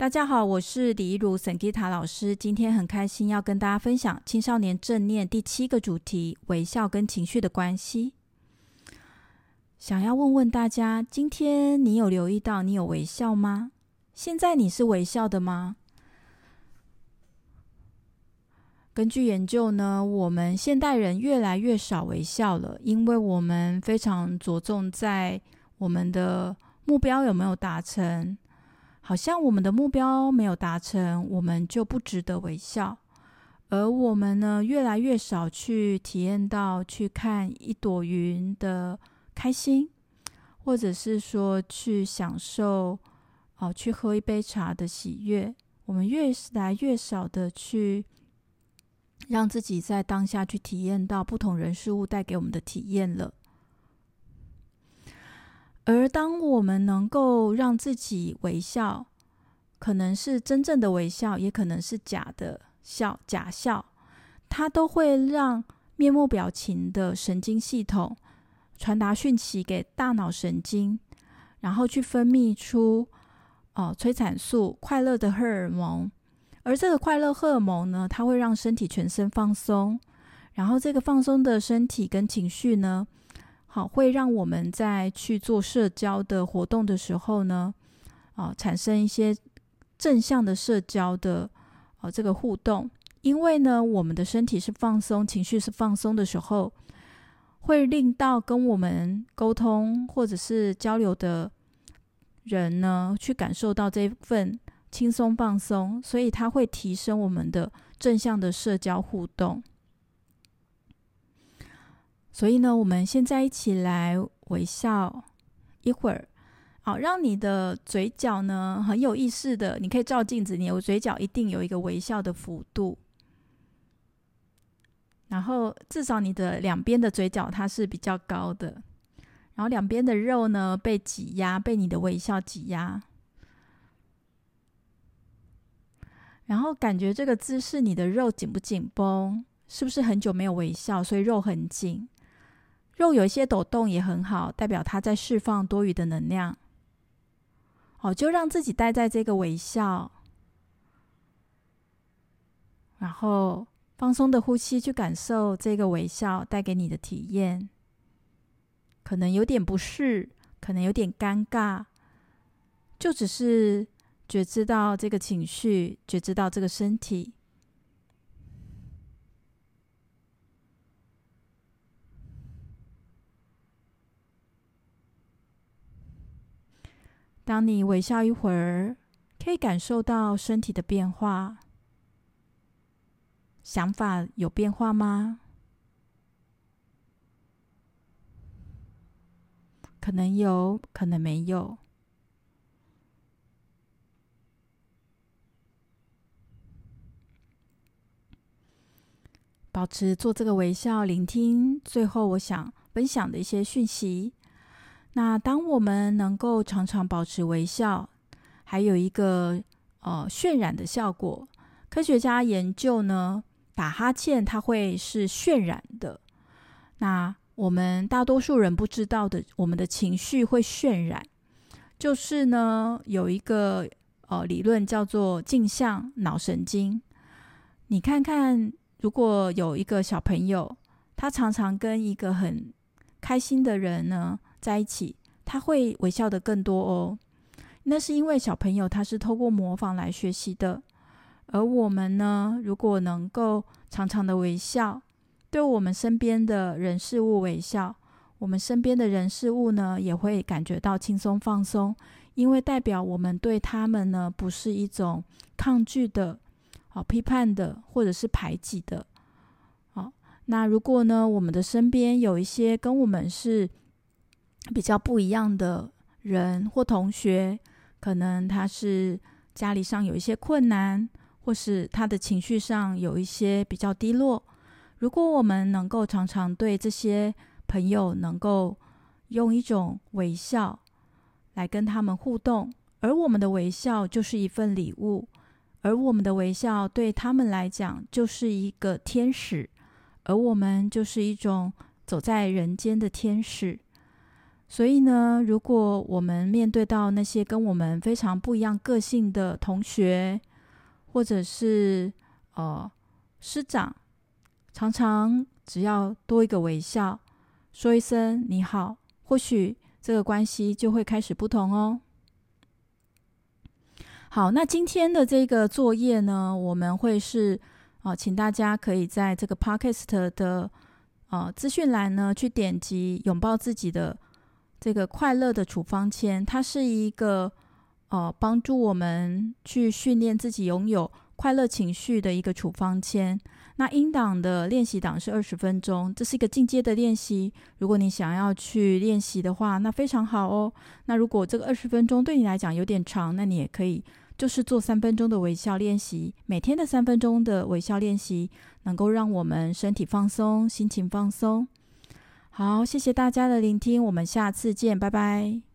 大家好，我是李一如沈吉塔老师。今天很开心要跟大家分享青少年正念第七个主题：微笑跟情绪的关系。想要问问大家，今天你有留意到你有微笑吗？现在你是微笑的吗？根据研究呢，我们现代人越来越少微笑了，因为我们非常着重在我们的目标有没有达成。好像我们的目标没有达成，我们就不值得微笑。而我们呢，越来越少去体验到去看一朵云的开心，或者是说去享受哦，去喝一杯茶的喜悦。我们越来越少的去让自己在当下去体验到不同人事物带给我们的体验了。而当我们能够让自己微笑，可能是真正的微笑，也可能是假的笑、假笑，它都会让面部表情的神经系统传达讯息给大脑神经，然后去分泌出哦催产素、快乐的荷尔蒙。而这个快乐荷尔蒙呢，它会让身体全身放松，然后这个放松的身体跟情绪呢，好，会让我们在去做社交的活动的时候呢，啊，产生一些正向的社交的啊这个互动。因为呢，我们的身体是放松，情绪是放松的时候，会令到跟我们沟通或者是交流的人呢，去感受到这份轻松放松，所以它会提升我们的正向的社交互动。所以呢，我们现在一起来微笑一会儿，好，让你的嘴角呢很有意识的，你可以照镜子，你的嘴角一定有一个微笑的幅度，然后至少你的两边的嘴角它是比较高的，然后两边的肉呢被挤压，被你的微笑挤压，然后感觉这个姿势你的肉紧不紧绷？是不是很久没有微笑，所以肉很紧？肉有一些抖动也很好，代表它在释放多余的能量。哦，就让自己待在这个微笑，然后放松的呼吸，去感受这个微笑带给你的体验。可能有点不适，可能有点尴尬，就只是觉知到这个情绪，觉知到这个身体。当你微笑一会儿，可以感受到身体的变化，想法有变化吗？可能有，可能没有。保持做这个微笑，聆听最后我想分享的一些讯息。那当我们能够常常保持微笑，还有一个呃渲染的效果。科学家研究呢，打哈欠它会是渲染的。那我们大多数人不知道的，我们的情绪会渲染，就是呢有一个呃理论叫做镜像脑神经。你看看，如果有一个小朋友，他常常跟一个很开心的人呢，在一起，他会微笑的更多哦。那是因为小朋友他是透过模仿来学习的，而我们呢，如果能够常常的微笑，对我们身边的人事物微笑，我们身边的人事物呢，也会感觉到轻松放松，因为代表我们对他们呢，不是一种抗拒的、好批判的，或者是排挤的。那如果呢，我们的身边有一些跟我们是比较不一样的人或同学，可能他是家里上有一些困难，或是他的情绪上有一些比较低落。如果我们能够常常对这些朋友能够用一种微笑来跟他们互动，而我们的微笑就是一份礼物，而我们的微笑对他们来讲就是一个天使，而我们就是一种走在人间的天使。所以呢，如果我们面对到那些跟我们非常不一样个性的同学，或者是呃师长，常常只要多一个微笑，说一声你好，或许这个关系就会开始不同哦。好，那今天的这个作业呢，我们会是啊、呃，请大家可以在这个 Podcast 的呃资讯栏呢去点击拥抱自己的。这个快乐的处方签，它是一个呃帮助我们去训练自己拥有快乐情绪的一个处方签。那音档的练习档是二十分钟，这是一个进阶的练习。如果你想要去练习的话，那非常好哦。那如果这个二十分钟对你来讲有点长，那你也可以就是做三分钟的微笑练习。每天的三分钟的微笑练习，能够让我们身体放松，心情放松。好，谢谢大家的聆听，我们下次见，拜拜。